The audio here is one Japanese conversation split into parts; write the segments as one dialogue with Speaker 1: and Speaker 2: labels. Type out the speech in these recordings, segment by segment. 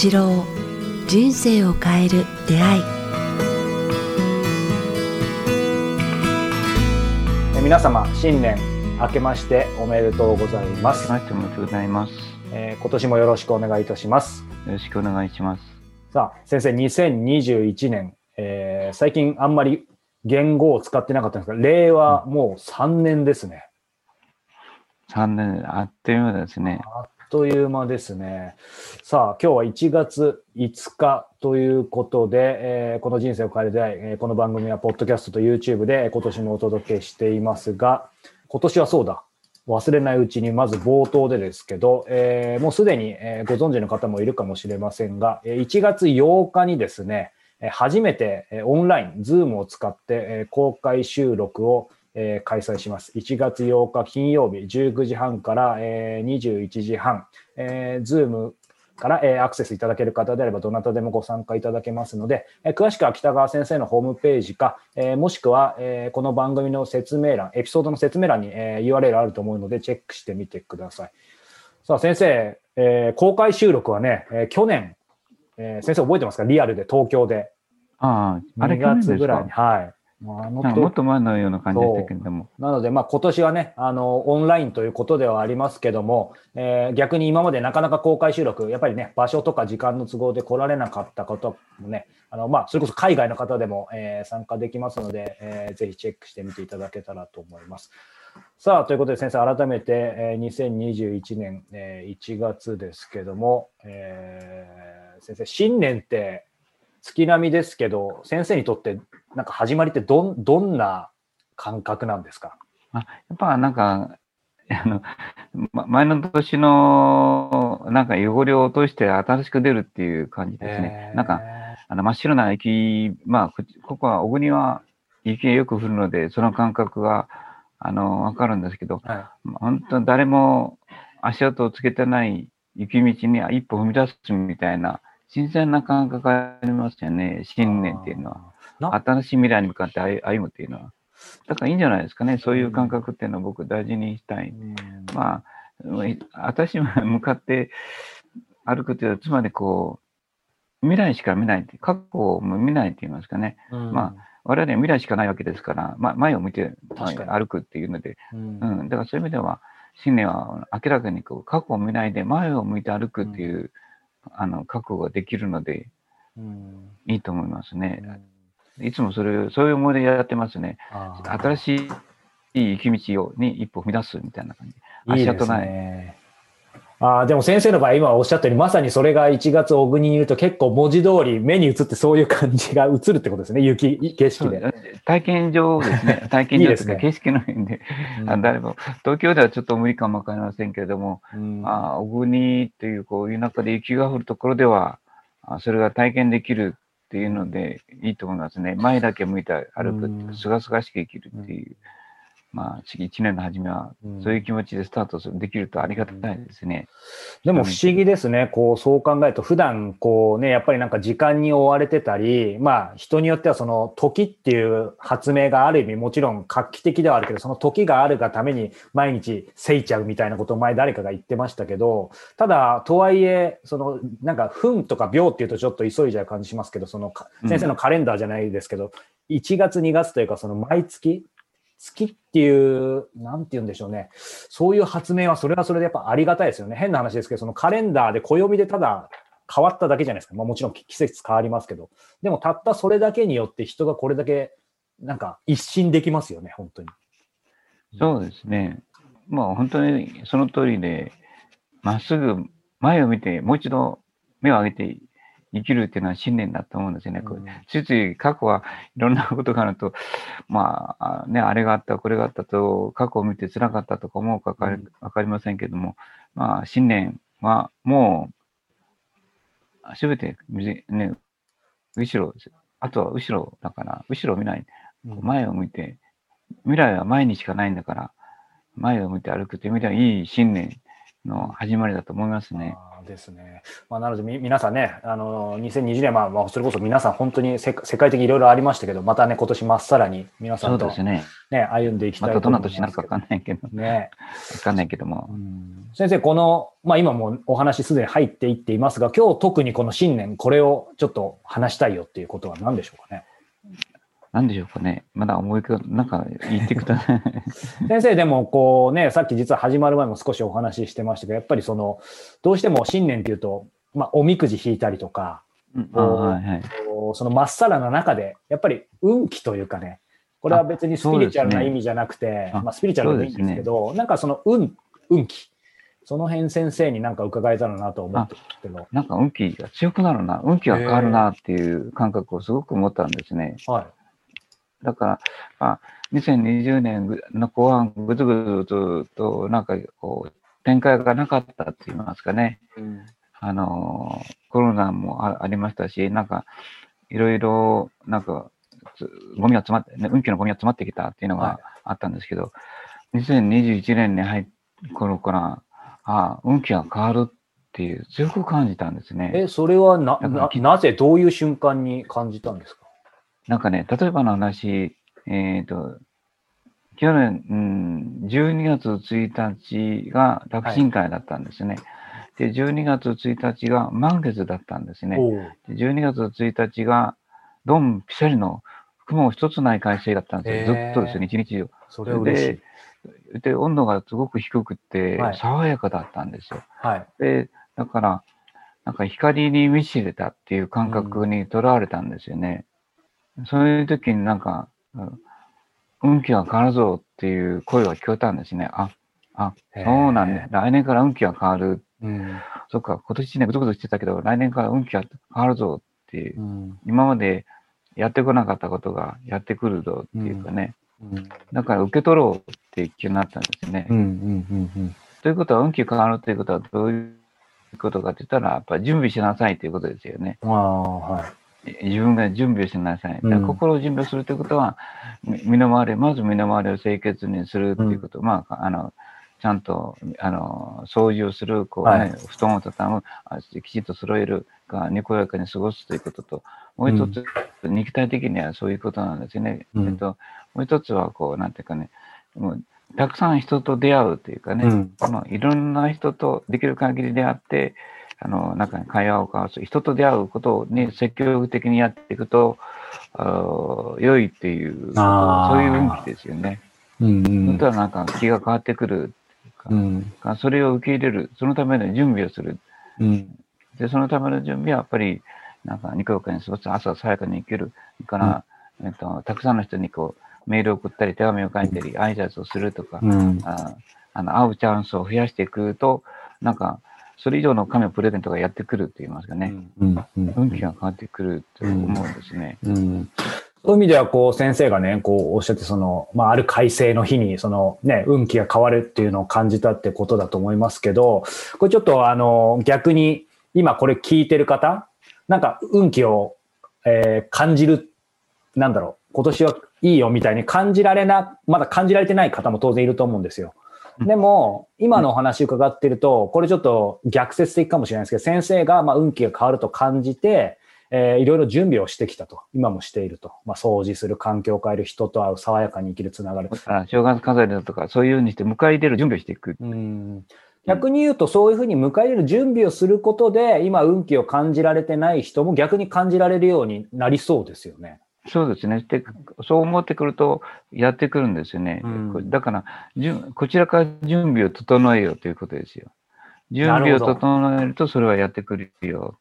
Speaker 1: 一郎人生を変える出会い
Speaker 2: 皆様新年明けましておめでとうございます。
Speaker 3: はい、おめでとうございます。
Speaker 2: えー今年もよろしくお願いいたします。
Speaker 3: よろしくお願いします。
Speaker 2: さあ、先生、2021年、えー最近あんまり言語を使ってなかったんですが、令和もう3年ですね。
Speaker 3: 3年、あっという間ですね。
Speaker 2: あっという間ですね。さあ、今日は1月5日ということで、えーこの人生を変える出会い、えーこの番組はポッドキャストと YouTube で今年もお届けしていますが、今年はそうだ。忘れないうちに、まず冒頭でですけど、えーもうすでに、えご存知の方もいるかもしれませんが、1月8日にですね、初めてオンライン、ズームを使って公開収録をえー開催します。1月8日金曜日19時半から、えー21時半、えー、ズームから、えーアクセスいただける方であればどなたでもご参加いただけますので、えー詳しくは北川先生のホームページか、えーもしくは、えーこの番組の説明欄、エピソードの説明欄に、えー URL あると思うのでチェックしてみてください。さあ先生、えー公開収録はね、えー去年、えー先生覚えてますか？リアルで東京で。
Speaker 3: ああ、あれ
Speaker 2: 2
Speaker 3: 去年です
Speaker 2: 月ぐらいに。
Speaker 3: か
Speaker 2: はい。まああの
Speaker 3: もっ
Speaker 2: 時
Speaker 3: と前のような感じでしたけれども。
Speaker 2: なので、まあ、今年はね、あの、オンラインということではありますけども、えー逆に今までなかなか公開収録、やっぱりね、場所とか時間の都合で来られなかった方もね、あの、まあ、それこそ海外の方でも、えー参加できますので、えーぜひチェックしてみていただけたらと思います。さあ、ということで先生、改めて、えー2021年、えー1月ですけども、えー先生、新年って月並みですけど、先生にとって、なんか始まりってどん、どんな感覚なんですか？
Speaker 3: やっぱなんか、あの、ま前の年のなんか汚れを落として新しく出るっていう感じですね。なんか、あの真っ白な雪、まあ、こここは小国は雪がよく降るので、その感覚が、あの、わかるんですけど、
Speaker 2: は
Speaker 3: 本当誰も足跡をつけてない雪道に一歩踏み出すみたいな、新鮮な感覚がありますよね、
Speaker 2: い。
Speaker 3: 新年っていうのは。
Speaker 2: な。
Speaker 3: 新しい未来に向かって歩歩むっていうのは。だからいいんじゃないですかね、そういう感覚っていうのを僕大事にしたい。
Speaker 2: うん。
Speaker 3: まあ、私も向かって歩くというのは、つまりこう、未来しか見ないって、過去を見ないって言いますかね。
Speaker 2: うん。
Speaker 3: ま我々は未来しかないわけですから、まあ、前を向いて、歩くっていうので、
Speaker 2: うん。
Speaker 3: うん、だからそういう意味では、新年は明らかにこう過去を見ないで前を向いて歩くっていう、あの覚悟ができるので
Speaker 2: うん。
Speaker 3: いいと思います
Speaker 2: う
Speaker 3: ね。
Speaker 2: ん
Speaker 3: いつもそれ、そういう思いでやってますね。新しいいい行き道をに一歩踏み出すみたいな感じ。
Speaker 2: いいです
Speaker 3: 足跡ない。
Speaker 2: ね。ああ、でも先生の場合、今おっしゃったように、まさにそれが1月小国にいると結構文字通り目に映ってそういう感じが映るってことですね。雪、景色で。
Speaker 3: 体験上ですね。体験上
Speaker 2: いいです
Speaker 3: か景色の辺で。
Speaker 2: う
Speaker 3: 誰も東京ではちょっと無理かもわかりませんけれども、
Speaker 2: うん
Speaker 3: ああ小国っていうこういう中で雪が降るところでは、あそれが体験できるっていうのでいいと思いますね。前だけ向いて歩くって
Speaker 2: うん
Speaker 3: すがすがしく生きるっていう。まあ、次1年の初めは
Speaker 2: うん
Speaker 3: そういう気持ちでスタートするできるとありがたいですね。
Speaker 2: でも不思議ですね。こう、そう考えると、普段、こうね、やっぱりなんか時間に追われてたり、まあ、人によってはその時っていう発明がある意味もちろん画期的ではあるけど、その時があるがために毎日せいちゃうみたいなことを前誰かが言ってましたけど、ただ、とはいえ、その、なんか、分とか秒っていうとちょっと急いじゃう感じしますけど、その、先生のカレンダーじゃないですけど、1月2月というか、その毎月、月っていう、なんて言うんでしょうね。そういう発明は、それはそれでやっぱありがたいですよね。変な話ですけど、そのカレンダーで暦でただ変わっただけじゃないですか。まあもちろん季節変わりますけど。でもたったそれだけによって人がこれだけ、なんか一新できますよね、本当に。
Speaker 3: そうですね。まあ本当にその通りで、まっすぐ前を見て、もう一度目を上げて生きるっていうのは信念だと思うんですよね。こうついつい過去はいろんなことがあると、まあ、あね、あれがあった、これがあったと、過去を見て辛かったとか思うかわかかりませんけども、まあ、信念はもう、すべて、ね、後ろ、あとは後ろだから、後ろを見ない、
Speaker 2: うん。
Speaker 3: 前を向いて、未来は前にしかないんだから、前を向いて歩くという意味ではいい信念の始まりだと思いますね。
Speaker 2: ですね。まあ、なのでみ、皆さんね、あの、2020年、まあ、まあ、それこそ皆さん本当に世世界的にいろいろありましたけど、またね、今年まっさらに皆さ
Speaker 3: そ
Speaker 2: んと
Speaker 3: うですね。
Speaker 2: ね、歩んでいきた
Speaker 3: またどんな
Speaker 2: いと思います
Speaker 3: 年になるかわかんないけど、わ
Speaker 2: ね。
Speaker 3: かんないけども
Speaker 2: う。ん先生、この、まあ今もうお話すでに入っていっていますが、今日特にこの新年、これをちょっと話したいよっていうことは何でしょうかね？
Speaker 3: なんでしょうかね。まだ思い浮かなんか言ってください。
Speaker 2: 先生、でもこうね、さっき実は始まる前も少しお話ししてましたけど、やっぱりその、どうしても新年っていうと、まあおみくじ引いたりとか、
Speaker 3: うんあはいはい。
Speaker 2: そのまっさらな中で、やっぱり運気というかね、これは別にスピリチュアルな意味じゃなくて、
Speaker 3: あ
Speaker 2: まあスピリチュアルでもいいんですけど、なんかその運、運気、その辺先生になんか伺えたらなと思ってけど、
Speaker 3: なんか運気が強くなるな、運気が変わるなっていう感覚をすごく持ったんですね。
Speaker 2: はい。
Speaker 3: だから、まあ、2020年の後半、ぐずぐずと、なんかこう、展開がなかったって言いますかね。あの、コロナもあありましたし、なんか、いろいろ、なんか、つゴミが詰まって、ね、運気のゴミが詰まってきたっていうの
Speaker 2: はい
Speaker 3: があったんですけど、2021年に入った頃から、ああ、運気が変わるっていう、強く感じたんですね。
Speaker 2: え、それはな、
Speaker 3: な
Speaker 2: なぜ、どういう瞬間に感じたんですか？
Speaker 3: なんかね、例えばの話、えっ、と、去年、うん、12月1日が楽神会だったんですね。で、12月1日が満月だったんですね。で12月1日が、ドンピシャリの雲一つない快晴だったんですよ。ずっとですね、一日中。
Speaker 2: それは嬉しい。
Speaker 3: で、温度がすごく低くて
Speaker 2: はい、
Speaker 3: 爽やかだったんですよ。
Speaker 2: はい。
Speaker 3: で、だから、なんか光に満ちてたっていう感覚にとらわれたんですよね。そういう時になんか、運気が変わるぞっていう声が聞こえたんですね。あ、あ、そうなんだ。来年から運気が変わる。
Speaker 2: うん。
Speaker 3: そっか、今年ね、ぐずぐずしてたけど、来年から運気が変わるぞっていう
Speaker 2: う。ん。
Speaker 3: 今までやってこなかったことがやってくるぞっていうかね。
Speaker 2: うん。
Speaker 3: だから受け取ろうっていう気になったんですね。ということは、運気が変わるということはどういうことかって言ったら、やっぱり準備しなさいということですよね。
Speaker 2: あ、はい。
Speaker 3: 自分が準備をしなさい。心を準備をするということは、み身の回り、まず身の回りを清潔にするっていうこと、まあ、あの、ちゃんと、あの、掃除をする、こうね、
Speaker 2: はい。
Speaker 3: 布団を畳む、あきちんと揃える、が、にこやかに過ごすということと、もう一つ、肉体的にはそういうことなんですよね。
Speaker 2: うん。
Speaker 3: えっと、もう一つは、こう、なんていうかね、もう、たくさん人と出会うというかね、
Speaker 2: うん。
Speaker 3: まあ、いろんな人とできる限り出会って、あの、なんか会話を交わす、人と出会うことに積極的にやっていくと、良いっていう、そういう運気ですよね。
Speaker 2: うん。う
Speaker 3: 本当はなんか気が変わってくるう
Speaker 2: ん。
Speaker 3: それを受け入れる、そのための準備をする。
Speaker 2: うん。
Speaker 3: で、そのための準備はやっぱり、なんか、にこやかに過ごす、朝爽やかに生きる。から、えっと、たくさんの人にこう、メールを送ったり、手紙を書いたり、挨拶をするとか、
Speaker 2: うん。
Speaker 3: ああの、会うチャンスを増やしていくと、なんか、それ以上の神のプレゼントがやってくるって言いますかね。
Speaker 2: うん。うん。
Speaker 3: 運気が変わってくると思うんですね。
Speaker 2: うんそういう意味では、こう、先生がね、こう、おっしゃって、その、まあ、ある改正の日に、その、ね、運気が変わるっていうのを感じたってことだと思いますけど、これちょっと、あの、逆に、今これ聞いてる方、なんか、運気を、えー感じる、なんだろう、今年はいいよみたいに感じられな、まだ感じられてない方も当然いると思うんですよ。でも、今のお話伺ってると、これちょっと逆説的かもしれないですけど、先生がまあ運気が変わると感じて、えーいろいろ準備をしてきたと。今もしていると。まあ、掃除する、環境を変える、人と会う、爽やかに生きる、つながる
Speaker 3: だ。から正月飾りだとか、そういうふうにして迎え入れる準備をしていく。
Speaker 2: うん逆に言うと、そういうふうに迎え入れる準備をすることで、今運気を感じられてない人も逆に感じられるようになりそうですよね。
Speaker 3: そうですね。で、そう思ってくると、やってくるんですよね。
Speaker 2: うん
Speaker 3: だから、じゅこちらから準備を整えようということですよ。準備を整えると、それはやってくるよ。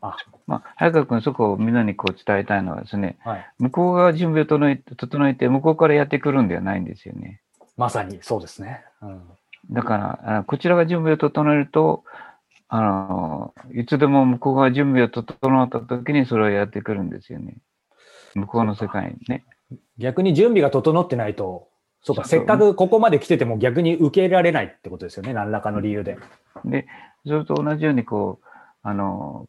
Speaker 2: あ、
Speaker 3: まあ、早川君、そこをみんなにこう伝えたいのはですね、
Speaker 2: はい。
Speaker 3: 向こうが準備を整え整えて、向こうからやってくるんではないんですよね。
Speaker 2: まさにそうですね。うん
Speaker 3: だから、あのこちらが準備を整えると、あの、いつでも向こうが準備を整った時にそれをやってくるんですよね。向こうの世界にね。
Speaker 2: 逆に準備が整ってないと、そうか、せっかくここまで来てても逆に受け入れられないってことですよね。何らかの理由で。
Speaker 3: で、それと同じように、こう、あの、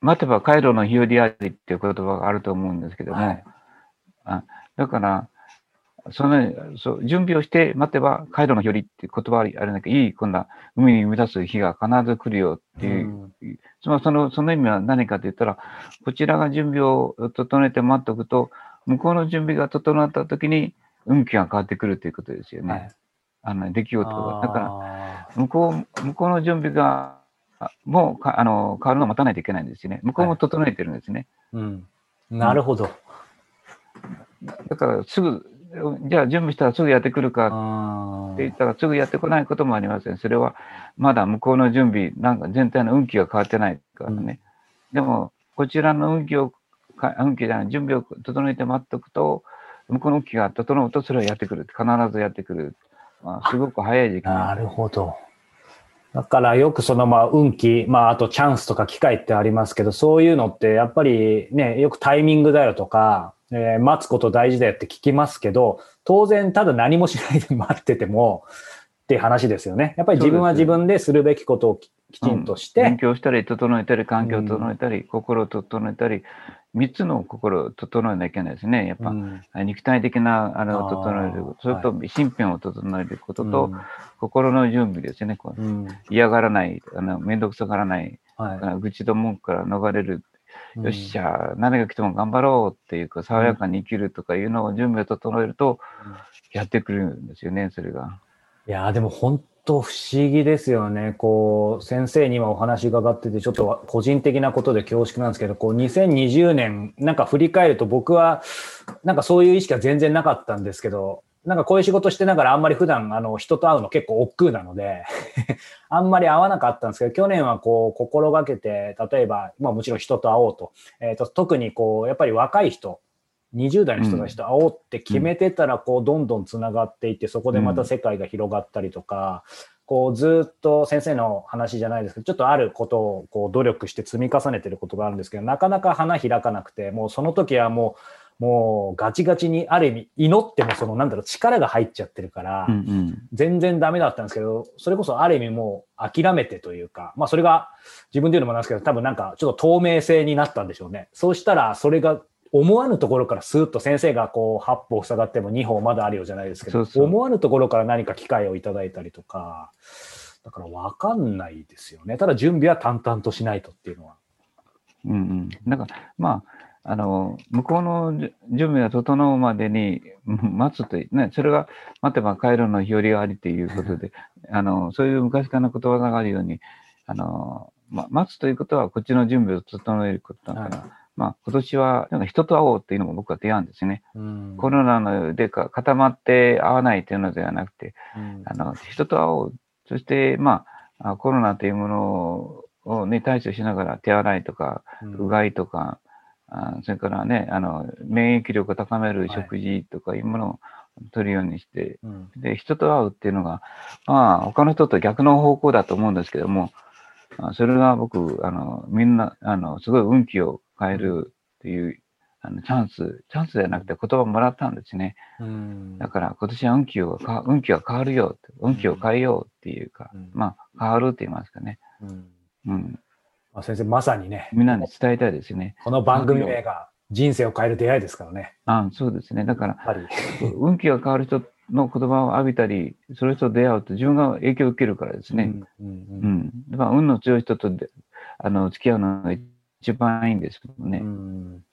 Speaker 3: 待てば回路の日和ありっていう言葉があると思うんですけども、
Speaker 2: はい
Speaker 3: あだから、そのそう準備をして待てば、カイロの日和っていう言葉あるんだけど、いい、今度は海に生み出す日が必ず来るよっていう、つまりそのその意味は何かと言ったら、こちらが準備を整えて待っておくと、向こうの準備が整った時に運気が変わってくるということですよね。
Speaker 2: はい
Speaker 3: あの出来事が。だから、
Speaker 2: ら、
Speaker 3: 向こう、向こうの準備が、あもうかあの変わるのを待たないといけないんですよね。向こうも整えてるんですね。
Speaker 2: うん、なるほど。
Speaker 3: だからすぐ、じゃあ準備したらすぐやってくるか
Speaker 2: あ
Speaker 3: って言ったらすぐやってこないこともありません。それはまだ向こうの準備、なんか全体の運気が変わってないからね。でも、こちらの運気を、か運気じゃない、準備を整えて待っておくと、向こうの運気が整うとそれはやってくる。必ずやってくる。まあ、すごく早い時期に。
Speaker 2: なるほど。だからよくそのまあ運気、まああとチャンスとか機会ってありますけど、そういうのってやっぱりね、よくタイミングだよとか、えー待つこと大事だよって聞きますけど、当然ただ何もしないで待っててもっていう話ですよね。やっぱり自分は自分でするべきことをききちんとし
Speaker 3: うん。勉
Speaker 2: て、
Speaker 3: 強したり、整えたり、環境を整えたり、心を整えたり、三つの心を整えなきゃいけないですね。やっぱ、
Speaker 2: うん。
Speaker 3: 肉体的なあれを整える
Speaker 2: あー
Speaker 3: それと身辺を整えることと、
Speaker 2: うん。
Speaker 3: 心の準備ですね。こう
Speaker 2: うん。
Speaker 3: 嫌がらない、あの面倒くさがらない、
Speaker 2: はい。
Speaker 3: 愚痴と文句から逃れる、
Speaker 2: うん
Speaker 3: よっしゃ、何が来ても頑張ろうっていうか、爽やかに生きるとかいうのを準備を整えると、やってくるんですよね、それが。
Speaker 2: いやーでも本当不思議ですよね。こう、先生に今お話伺ってて、ちょっと個人的なことで恐縮なんですけど、こう、2020年、なんか振り返ると僕は、なんかそういう意識は全然なかったんですけど、なんかこういう仕事してながらあんまり普段あの人と会うの結構億劫なので、あんまり会わなかったんですけど、去年はこう心がけて、例えば、まあもちろん人と会おうと、えっ、と、特にこう、やっぱり若い人、20代の人たちと会おうって決めてたら、こう、どんどんつながっていって、そこでまた世界が広がったりとか、こう、ずっと先生の話じゃないですけど、ちょっとあることをこう努力して積み重ねてることがあるんですけど、なかなか花開かなくて、もうその時はもう、もうガチガチに、ある意味、祈ってもその、なんだろう、力が入っちゃってるから。全然ダメだったんですけど、それこそある意味もう諦めてというか、まあそれが自分で言うのもなんですけど、多分なんかちょっと透明性になったんでしょうね。そうしたらそれが思わぬところからスーッと先生がこう8歩塞がっても2歩まだあるよじゃないですけど、思わぬところから何か機会をいただいたりとか、だからわかんないですよね。ただ準備は淡々としないとっていうのは。
Speaker 3: うんうん。だから、まあ、あの、向こうのじ準備が整うまでにうん待つとね、それが待てば帰るの日和がありということで、あの、そういう昔からのことわざがあるように、あの、ま、待つということはこっちの準備を整えることだから、まあ、今年はなんか人と会おうっていうのも僕は提案ですね。
Speaker 2: うん。
Speaker 3: コロナのでか固まって会わないというのではなくて、
Speaker 2: うん。
Speaker 3: あの、人と会おう。そして、まあ、あコロナというものをね、対処しながら手洗いとか、うがいとか、あそれからね、あの、免疫力を高める
Speaker 2: はい。
Speaker 3: 食事とかいうものを取るようにして、
Speaker 2: うん。
Speaker 3: で、人と会うっていうのが、まあ、他の人と逆の方向だと思うんですけども、あそれが僕、あの、みんな、あの、すごい運気を変えるっていう、あの、チャンス、チャンスじゃなくて言葉もらったんですね。
Speaker 2: うん。
Speaker 3: だから今年は運気をか、運気が変わるよ運気を変えようっていうか、
Speaker 2: うん。
Speaker 3: まあ、変わるって言いますかね。
Speaker 2: うん。
Speaker 3: うん。
Speaker 2: まあ、先生、まさにね、
Speaker 3: みんなに伝えたいですね。
Speaker 2: この番組名が人生を変える出会いですからね。
Speaker 3: あそうですね。だから。運気が変わる人の言葉を浴びたり、それと出会うと自分が影響を受けるからですね。
Speaker 2: うんうん
Speaker 3: う
Speaker 2: うん
Speaker 3: ん。だから運の強い人とであの付き合うのが一番いいんですけどね。
Speaker 2: うん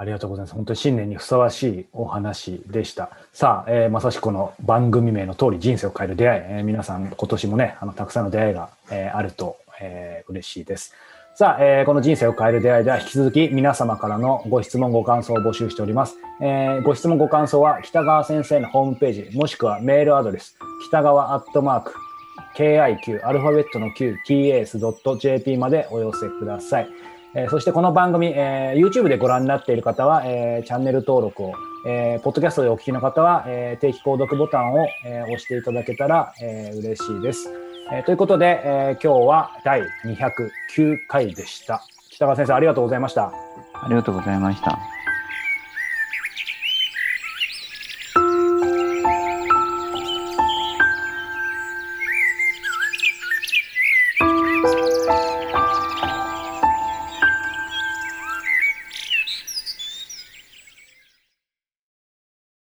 Speaker 2: ありがとうございます。本当に新年にふさわしいお話でした。さあ、えーまさしくこの番組名の通り人生を変える出会い、えー皆さん今年もね、あの、たくさんの出会いが、えーあると、えー嬉しいです。さあ、えーこの人生を変える出会いでは引き続き皆様からのご質問、ご感想を募集しております。えーご質問、ご感想は北川先生のホームページ、もしくはメールアドレス、北川アットマーク、KIQ、アルファベットの Q、tas.jp までお寄せください。えーそしてこの番組、えー YouTube でご覧になっている方は、えーチャンネル登録を、えーポッドキャストでお聞きの方は、えー定期購読ボタンを、えー押していただけたら、えー嬉しいです。えーということで、えー今日は第209回でした。北川先生、ありがとうございました。
Speaker 3: ありがとうございました。